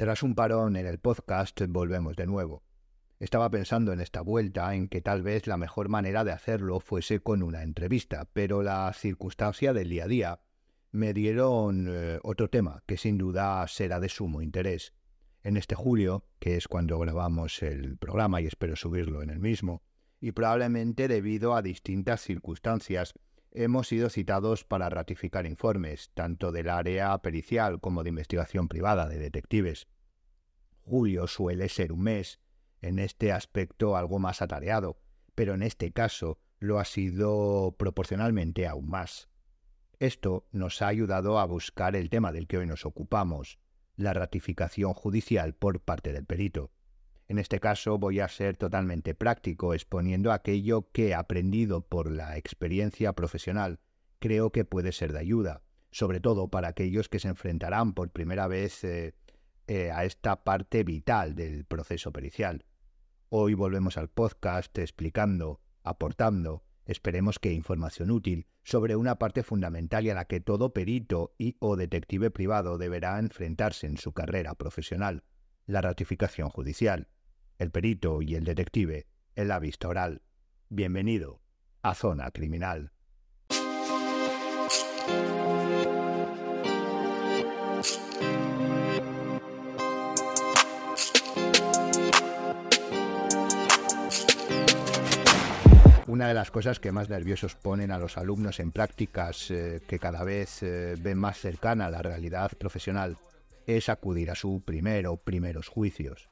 Tras un parón en el podcast, volvemos de nuevo. Estaba pensando en esta vuelta en que tal vez la mejor manera de hacerlo fuese con una entrevista, pero la circunstancia del día a día me dieron eh, otro tema que sin duda será de sumo interés. En este julio, que es cuando grabamos el programa y espero subirlo en el mismo, y probablemente debido a distintas circunstancias, hemos sido citados para ratificar informes, tanto del área pericial como de investigación privada de detectives. Julio suele ser un mes, en este aspecto algo más atareado, pero en este caso lo ha sido proporcionalmente aún más. Esto nos ha ayudado a buscar el tema del que hoy nos ocupamos, la ratificación judicial por parte del perito. En este caso voy a ser totalmente práctico, exponiendo aquello que aprendido por la experiencia profesional. Creo que puede ser de ayuda, sobre todo para aquellos que se enfrentarán por primera vez eh, eh, a esta parte vital del proceso pericial. Hoy volvemos al podcast explicando, aportando, esperemos que información útil, sobre una parte fundamental y a la que todo perito y o detective privado deberá enfrentarse en su carrera profesional, la ratificación judicial el perito y el detective en la vista oral. Bienvenido a Zona Criminal. Una de las cosas que más nerviosos ponen a los alumnos en prácticas eh, que cada vez eh, ven más cercana a la realidad profesional es acudir a su primero primeros juicios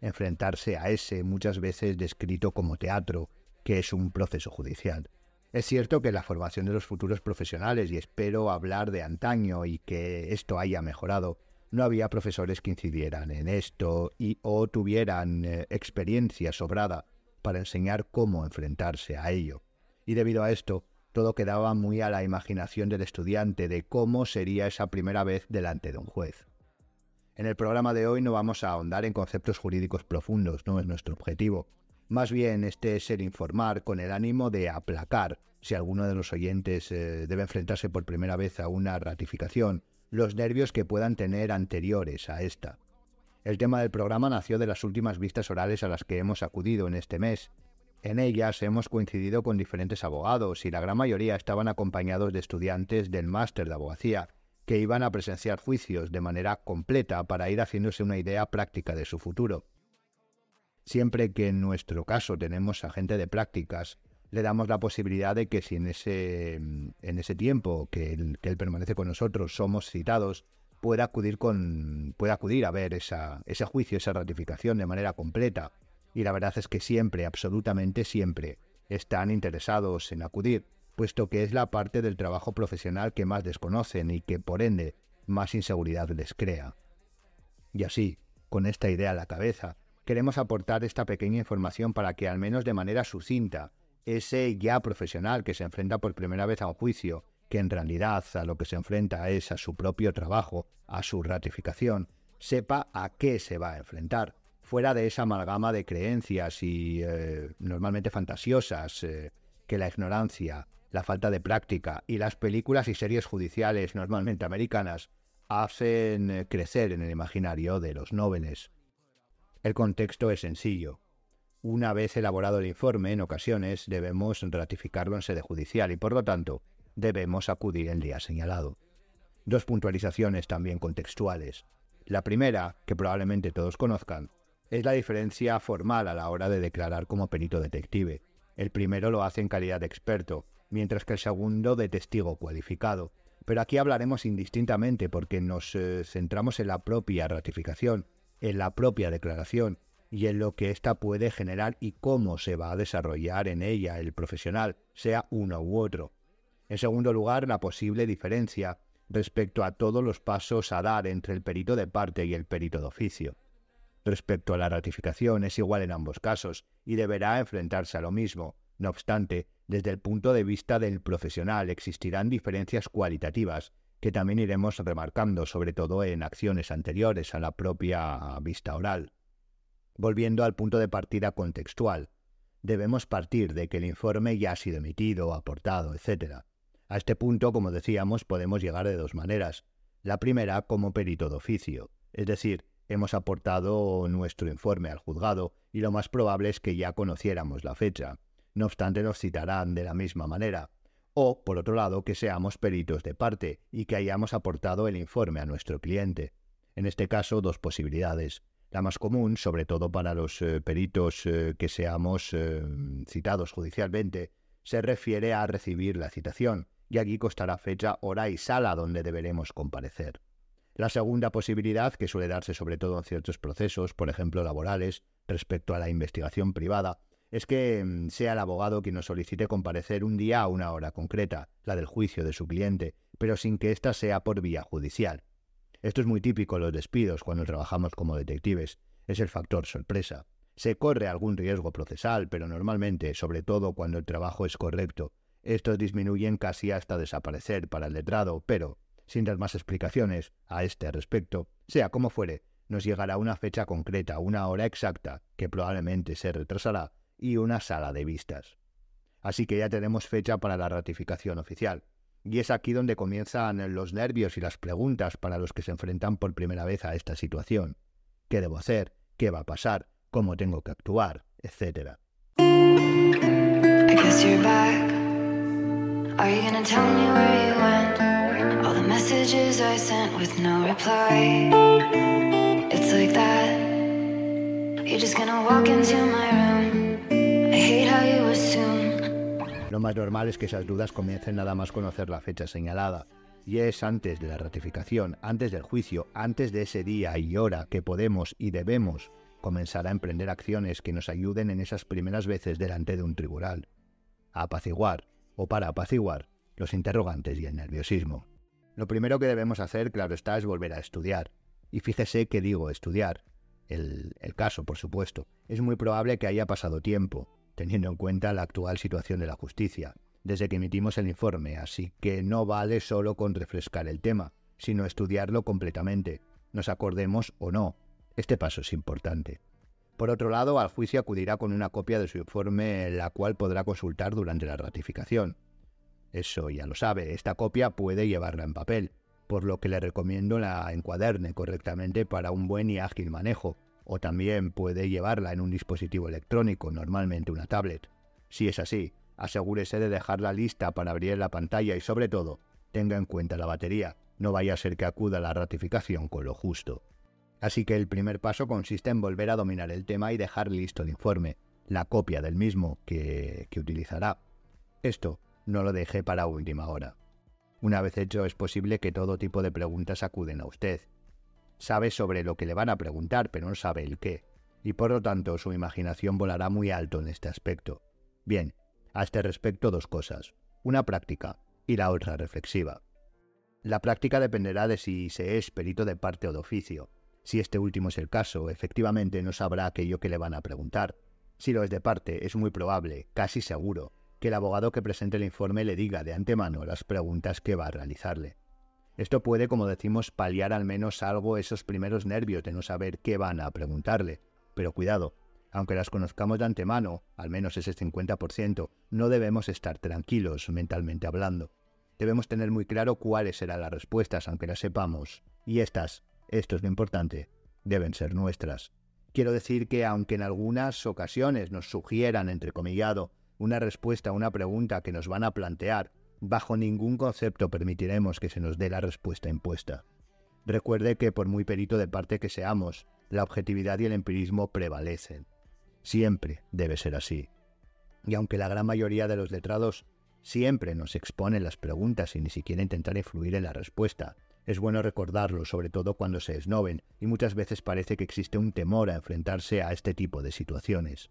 enfrentarse a ese muchas veces descrito como teatro, que es un proceso judicial. Es cierto que la formación de los futuros profesionales, y espero hablar de antaño y que esto haya mejorado, no había profesores que incidieran en esto y o tuvieran eh, experiencia sobrada para enseñar cómo enfrentarse a ello. Y debido a esto, todo quedaba muy a la imaginación del estudiante de cómo sería esa primera vez delante de un juez. En el programa de hoy no vamos a ahondar en conceptos jurídicos profundos, no es nuestro objetivo. Más bien este es el informar con el ánimo de aplacar, si alguno de los oyentes eh, debe enfrentarse por primera vez a una ratificación, los nervios que puedan tener anteriores a esta. El tema del programa nació de las últimas vistas orales a las que hemos acudido en este mes. En ellas hemos coincidido con diferentes abogados y la gran mayoría estaban acompañados de estudiantes del máster de abogacía, que iban a presenciar juicios de manera completa para ir haciéndose una idea práctica de su futuro. Siempre que en nuestro caso tenemos agente de prácticas, le damos la posibilidad de que si en ese, en ese tiempo que él, permanece con nosotros somos citados, pueda acudir, con, pueda acudir a ver esa, ese juicio, esa ratificación de manera completa. Y la verdad es que siempre, absolutamente siempre, están interesados en acudir puesto que es la parte del trabajo profesional que más desconocen y que por ende más inseguridad les crea. Y así, con esta idea a la cabeza, queremos aportar esta pequeña información para que al menos de manera sucinta, ese ya profesional que se enfrenta por primera vez a un juicio, que en realidad a lo que se enfrenta es a su propio trabajo, a su ratificación, sepa a qué se va a enfrentar, fuera de esa amalgama de creencias y eh, normalmente fantasiosas eh, que la ignorancia la falta de práctica y las películas y series judiciales normalmente americanas hacen eh, crecer en el imaginario de los nobles. El contexto es sencillo. Una vez elaborado el informe, en ocasiones debemos ratificarlo en sede judicial y por lo tanto debemos acudir el día señalado. Dos puntualizaciones también contextuales. La primera, que probablemente todos conozcan, es la diferencia formal a la hora de declarar como perito detective. El primero lo hace en calidad de experto mientras que el segundo de testigo cualificado. Pero aquí hablaremos indistintamente porque nos eh, centramos en la propia ratificación, en la propia declaración y en lo que ésta puede generar y cómo se va a desarrollar en ella el profesional, sea uno u otro. En segundo lugar, la posible diferencia respecto a todos los pasos a dar entre el perito de parte y el perito de oficio. Respecto a la ratificación es igual en ambos casos y deberá enfrentarse a lo mismo. No obstante, desde el punto de vista del profesional existirán diferencias cualitativas que también iremos remarcando, sobre todo en acciones anteriores a la propia vista oral. Volviendo al punto de partida contextual, debemos partir de que el informe ya ha sido emitido, aportado, etc. A este punto, como decíamos, podemos llegar de dos maneras. La primera como perito de oficio, es decir, hemos aportado nuestro informe al juzgado y lo más probable es que ya conociéramos la fecha. No obstante, nos citarán de la misma manera. O, por otro lado, que seamos peritos de parte y que hayamos aportado el informe a nuestro cliente. En este caso, dos posibilidades. La más común, sobre todo para los eh, peritos eh, que seamos eh, citados judicialmente, se refiere a recibir la citación, y aquí costará fecha, hora y sala donde deberemos comparecer. La segunda posibilidad, que suele darse sobre todo en ciertos procesos, por ejemplo laborales, respecto a la investigación privada, es que mm, sea el abogado quien nos solicite comparecer un día a una hora concreta, la del juicio de su cliente, pero sin que ésta sea por vía judicial. Esto es muy típico en los despidos cuando trabajamos como detectives. Es el factor sorpresa. Se corre algún riesgo procesal, pero normalmente, sobre todo cuando el trabajo es correcto, estos disminuyen casi hasta desaparecer para el letrado, pero, sin dar más explicaciones a este respecto, sea como fuere, nos llegará una fecha concreta, una hora exacta, que probablemente se retrasará, y una sala de vistas. Así que ya tenemos fecha para la ratificación oficial. Y es aquí donde comienzan los nervios y las preguntas para los que se enfrentan por primera vez a esta situación. ¿Qué debo hacer? ¿Qué va a pasar? ¿Cómo tengo que actuar? Etcétera. Lo más normal es que esas dudas comiencen nada más conocer la fecha señalada, y es antes de la ratificación, antes del juicio, antes de ese día y hora que podemos y debemos comenzar a emprender acciones que nos ayuden en esas primeras veces delante de un tribunal, a apaciguar o para apaciguar los interrogantes y el nerviosismo. Lo primero que debemos hacer, claro está, es volver a estudiar. Y fíjese que digo estudiar. El, el caso, por supuesto. Es muy probable que haya pasado tiempo, teniendo en cuenta la actual situación de la justicia, desde que emitimos el informe, así que no vale solo con refrescar el tema, sino estudiarlo completamente, nos acordemos o no. Este paso es importante. Por otro lado, al juicio acudirá con una copia de su informe, la cual podrá consultar durante la ratificación. Eso ya lo sabe, esta copia puede llevarla en papel, por lo que le recomiendo la encuaderne correctamente para un buen y ágil manejo, o también puede llevarla en un dispositivo electrónico, normalmente una tablet. Si es así, asegúrese de dejarla lista para abrir la pantalla y sobre todo, tenga en cuenta la batería, no vaya a ser que acuda la ratificación con lo justo. Así que el primer paso consiste en volver a dominar el tema y dejar listo el informe, la copia del mismo que, que utilizará. Esto no lo deje para última hora. Una vez hecho es posible que todo tipo de preguntas acuden a usted, Sabe sobre lo que le van a preguntar, pero no sabe el qué, y por lo tanto su imaginación volará muy alto en este aspecto. Bien, a este respecto dos cosas, una práctica y la otra reflexiva. La práctica dependerá de si se es perito de parte o de oficio. Si este último es el caso, efectivamente no sabrá aquello que le van a preguntar. Si lo es de parte, es muy probable, casi seguro, que el abogado que presente el informe le diga de antemano las preguntas que va a realizarle. Esto puede, como decimos, paliar al menos algo esos primeros nervios de no saber qué van a preguntarle. Pero cuidado, aunque las conozcamos de antemano, al menos ese 50%, no debemos estar tranquilos mentalmente hablando. Debemos tener muy claro cuáles serán las respuestas, aunque las sepamos. Y estas, esto es lo importante, deben ser nuestras. Quiero decir que aunque en algunas ocasiones nos sugieran, entrecomillado, una respuesta a una pregunta que nos van a plantear, Bajo ningún concepto permitiremos que se nos dé la respuesta impuesta. Recuerde que por muy perito de parte que seamos, la objetividad y el empirismo prevalecen. Siempre debe ser así. Y aunque la gran mayoría de los letrados siempre nos exponen las preguntas sin ni siquiera intentar influir en la respuesta, es bueno recordarlo, sobre todo cuando se esnoven, y muchas veces parece que existe un temor a enfrentarse a este tipo de situaciones.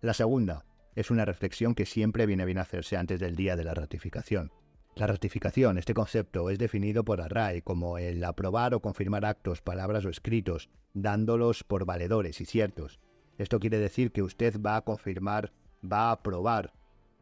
La segunda, es una reflexión que siempre viene bien hacerse antes del día de la ratificación. La ratificación, este concepto, es definido por Array como el aprobar o confirmar actos, palabras o escritos, dándolos por valedores y ciertos. Esto quiere decir que usted va a confirmar, va a aprobar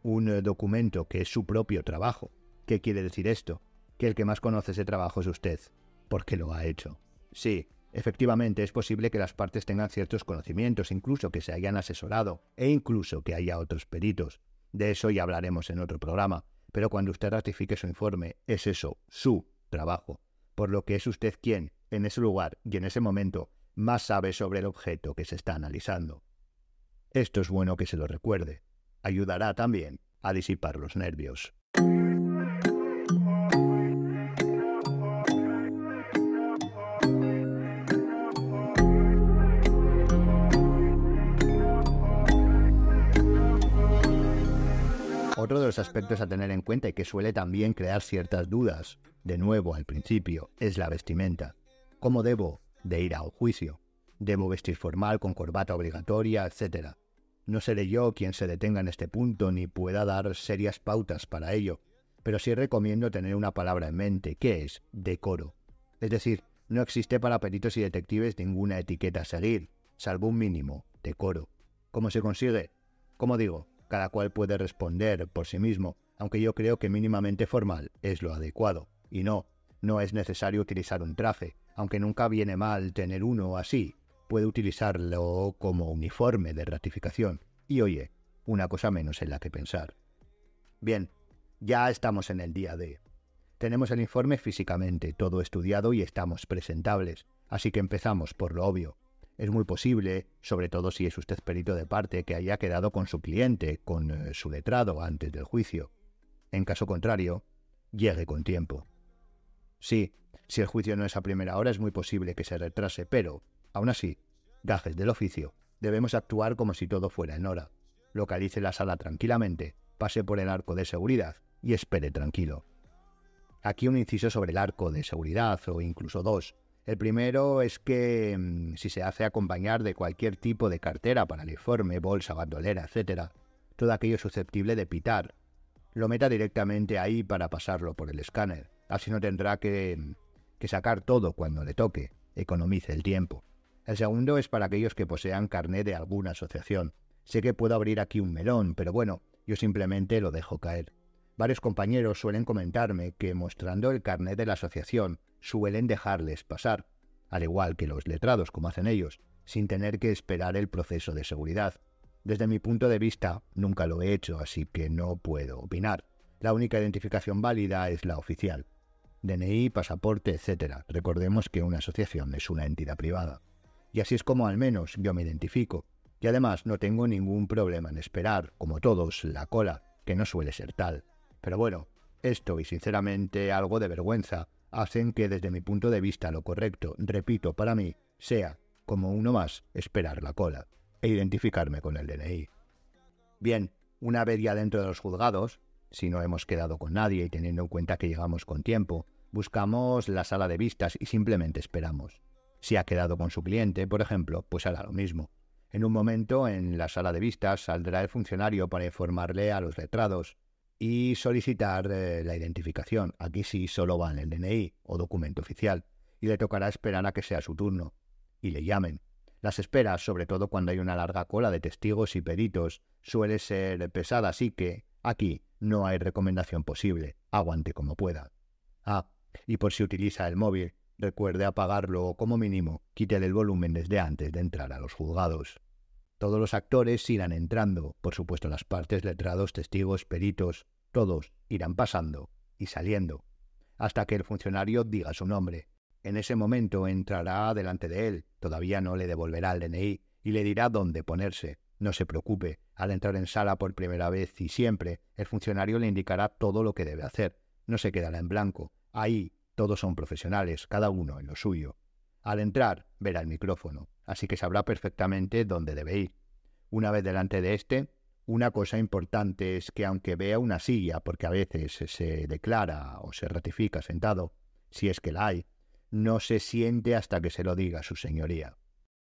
un eh, documento que es su propio trabajo. ¿Qué quiere decir esto? Que el que más conoce ese trabajo es usted, porque lo ha hecho. Sí, Efectivamente, es posible que las partes tengan ciertos conocimientos, incluso que se hayan asesorado, e incluso que haya otros peritos. De eso ya hablaremos en otro programa. Pero cuando usted ratifique su informe, es eso, su trabajo. Por lo que es usted quien, en ese lugar y en ese momento, más sabe sobre el objeto que se está analizando. Esto es bueno que se lo recuerde. Ayudará también a disipar los nervios. Otro de los aspectos a tener en cuenta y que suele también crear ciertas dudas, de nuevo al principio, es la vestimenta. ¿Cómo debo de ir a un juicio? ¿Debo vestir formal con corbata obligatoria, etcétera? No seré yo quien se detenga en este punto ni pueda dar serias pautas para ello, pero sí recomiendo tener una palabra en mente, que es decoro. Es decir, no existe para peritos y detectives ninguna etiqueta a seguir, salvo un mínimo, decoro. ¿Cómo se consigue? Como digo, cada cual puede responder por sí mismo, aunque yo creo que mínimamente formal es lo adecuado. Y no, no es necesario utilizar un traje, aunque nunca viene mal tener uno así. Puede utilizarlo como uniforme de ratificación. Y oye, una cosa menos en la que pensar. Bien, ya estamos en el día de... Tenemos el informe físicamente, todo estudiado y estamos presentables, así que empezamos por lo obvio, es muy posible, sobre todo si es usted perito de parte, que haya quedado con su cliente, con eh, su letrado antes del juicio. En caso contrario, llegue con tiempo. Sí, si el juicio no es a primera hora es muy posible que se retrase, pero, aún así, gajes del oficio, debemos actuar como si todo fuera en hora. Localice la sala tranquilamente, pase por el arco de seguridad y espere tranquilo. Aquí un inciso sobre el arco de seguridad, o incluso dos, el primero es que mm, si se hace acompañar de cualquier tipo de cartera para el informe, bolsa, bandolera, etc., todo aquello susceptible de pitar, lo meta directamente ahí para pasarlo por el escáner. Así no tendrá que, mm, que sacar todo cuando le toque, economice el tiempo. El segundo es para aquellos que posean carnet de alguna asociación. Sé que puedo abrir aquí un melón, pero bueno, yo simplemente lo dejo caer. Varios compañeros suelen comentarme que mostrando el carnet de la asociación suelen dejarles pasar, al igual que los letrados como hacen ellos, sin tener que esperar el proceso de seguridad. Desde mi punto de vista, nunca lo he hecho, así que no puedo opinar. La única identificación válida es la oficial. DNI, pasaporte, etc. Recordemos que una asociación es una entidad privada. Y así es como al menos yo me identifico. Y además no tengo ningún problema en esperar, como todos, la cola, que no suele ser tal. Pero bueno, esto y sinceramente algo de vergüenza hacen que desde mi punto de vista lo correcto, repito, para mí, sea, como uno más, esperar la cola e identificarme con el DNI. Bien, una vez ya dentro de los juzgados, si no hemos quedado con nadie y teniendo en cuenta que llegamos con tiempo, buscamos la sala de vistas y simplemente esperamos. Si ha quedado con su cliente, por ejemplo, pues hará lo mismo. En un momento, en la sala de vistas, saldrá el funcionario para informarle a los letrados y solicitar eh, la identificación. Aquí sí solo van el DNI o documento oficial y le tocará esperar a que sea su turno y le llamen. Las esperas, sobre todo cuando hay una larga cola de testigos y peritos, suele ser pesada, así que aquí no hay recomendación posible. Aguante como pueda. Ah, y por si utiliza el móvil, recuerde apagarlo o como mínimo quítele el volumen desde antes de entrar a los juzgados. Todos los actores irán entrando, por supuesto las partes, letrados, testigos, peritos, todos irán pasando y saliendo, hasta que el funcionario diga su nombre. En ese momento entrará delante de él, todavía no le devolverá el DNI y le dirá dónde ponerse. No se preocupe, al entrar en sala por primera vez y siempre, el funcionario le indicará todo lo que debe hacer. No se quedará en blanco. Ahí todos son profesionales, cada uno en lo suyo. Al entrar, verá el micrófono, así que sabrá perfectamente dónde debe ir. Una vez delante de éste, una cosa importante es que aunque vea una silla, porque a veces se declara o se ratifica sentado, si es que la hay, no se siente hasta que se lo diga su señoría.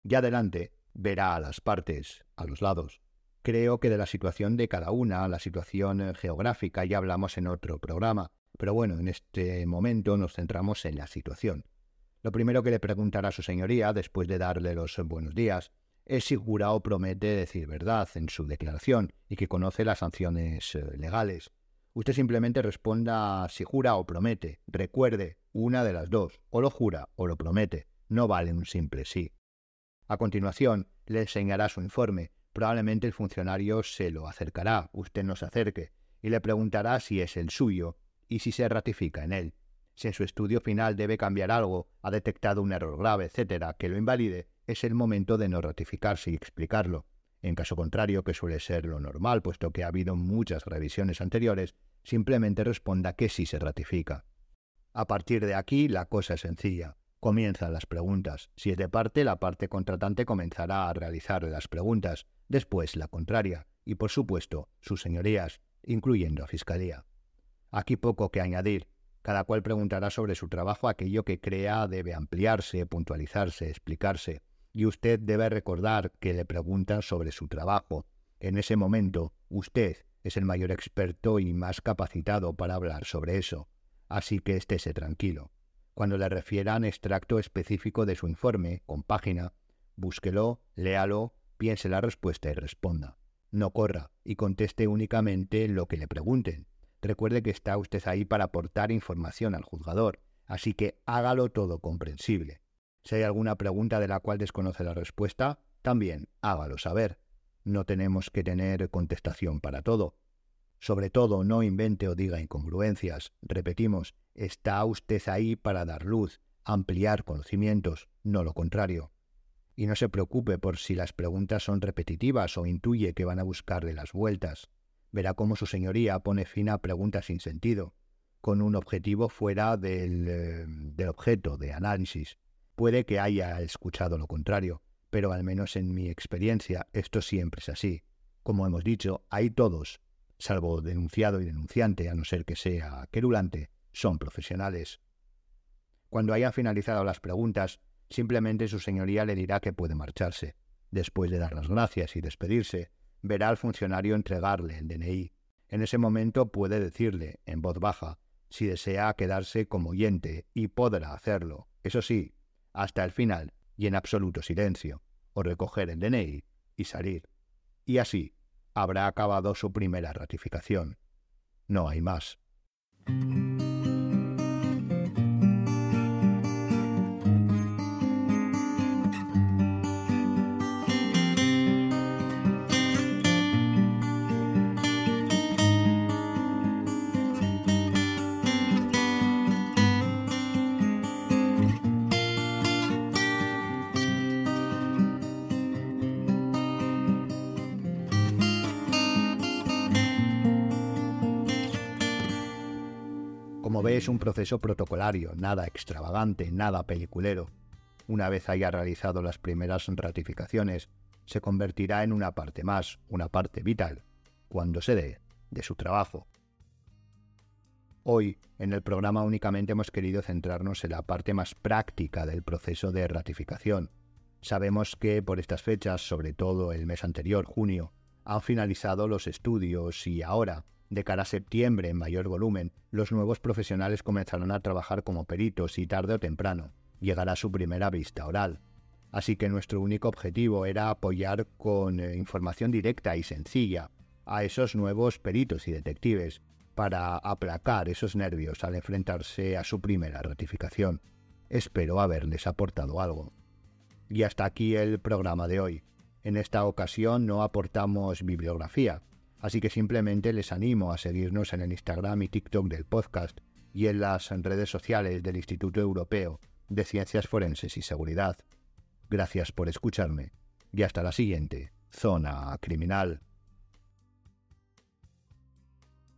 Ya adelante verá a las partes, a los lados. Creo que de la situación de cada una, la situación geográfica, ya hablamos en otro programa, pero bueno, en este momento nos centramos en la situación. Lo primero que le preguntará a su señoría, después de darle los buenos días, es si jura o promete decir verdad en su declaración y que conoce las sanciones eh, legales. Usted simplemente responda si jura o promete. Recuerde, una de las dos, o lo jura o lo promete. No vale un simple sí. A continuación, le enseñará su informe. Probablemente el funcionario se lo acercará, usted no se acerque, y le preguntará si es el suyo y si se ratifica en él. Si en su estudio final debe cambiar algo, ha detectado un error grave, etcétera, que lo invalide, es el momento de no ratificarse y explicarlo. En caso contrario, que suele ser lo normal, puesto que ha habido muchas revisiones anteriores, simplemente responda que sí se ratifica. A partir de aquí, la cosa es sencilla. Comienzan las preguntas. Si es de parte, la parte contratante comenzará a realizar las preguntas, después la contraria, y por supuesto, sus señorías, incluyendo a Fiscalía. Aquí poco que añadir. Cada cual preguntará sobre su trabajo aquello que crea debe ampliarse, puntualizarse, explicarse y usted debe recordar que le preguntan sobre su trabajo. En ese momento, usted es el mayor experto y más capacitado para hablar sobre eso, así que estése tranquilo. Cuando le refieran extracto específico de su informe, con página, búsquelo, léalo, piense la respuesta y responda. No corra y conteste únicamente lo que le pregunten. Recuerde que está usted ahí para aportar información al juzgador, así que hágalo todo comprensible. Si hay alguna pregunta de la cual desconoce la respuesta, también hágalo saber. No tenemos que tener contestación para todo. Sobre todo, no invente o diga incongruencias. Repetimos, está usted ahí para dar luz, ampliar conocimientos, no lo contrario. Y no se preocupe por si las preguntas son repetitivas o intuye que van a buscarle las vueltas. Verá cómo su señoría pone fin a preguntas sin sentido, con un objetivo fuera del, eh, del objeto de análisis. Puede que haya escuchado lo contrario, pero al menos en mi experiencia esto siempre es así. Como hemos dicho, hay todos, salvo denunciado y denunciante, a no ser que sea querulante, son profesionales. Cuando hayan finalizado las preguntas, simplemente su señoría le dirá que puede marcharse. Después de dar las gracias y despedirse, verá al funcionario entregarle el DNI. En ese momento puede decirle, en voz baja, si desea quedarse como oyente y podrá hacerlo. Eso sí, hasta el final y en absoluto silencio, o recoger el DNI y salir. Y así habrá acabado su primera ratificación. No hay más. Es un proceso protocolario, nada extravagante, nada peliculero. Una vez haya realizado las primeras ratificaciones, se convertirá en una parte más, una parte vital, cuando se dé, de su trabajo. Hoy, en el programa únicamente hemos querido centrarnos en la parte más práctica del proceso de ratificación. Sabemos que por estas fechas, sobre todo el mes anterior, junio, han finalizado los estudios y ahora, de cara a septiembre, en mayor volumen, los nuevos profesionales comenzarán a trabajar como peritos y tarde o temprano llegará su primera vista oral. Así que nuestro único objetivo era apoyar con eh, información directa y sencilla a esos nuevos peritos y detectives para aplacar esos nervios al enfrentarse a su primera ratificación. Espero haberles aportado algo. Y hasta aquí el programa de hoy. En esta ocasión no aportamos bibliografía, Así que simplemente les animo a seguirnos en el Instagram y TikTok del podcast y en las redes sociales del Instituto Europeo de Ciencias Forenses y Seguridad. Gracias por escucharme y hasta la siguiente Zona Criminal.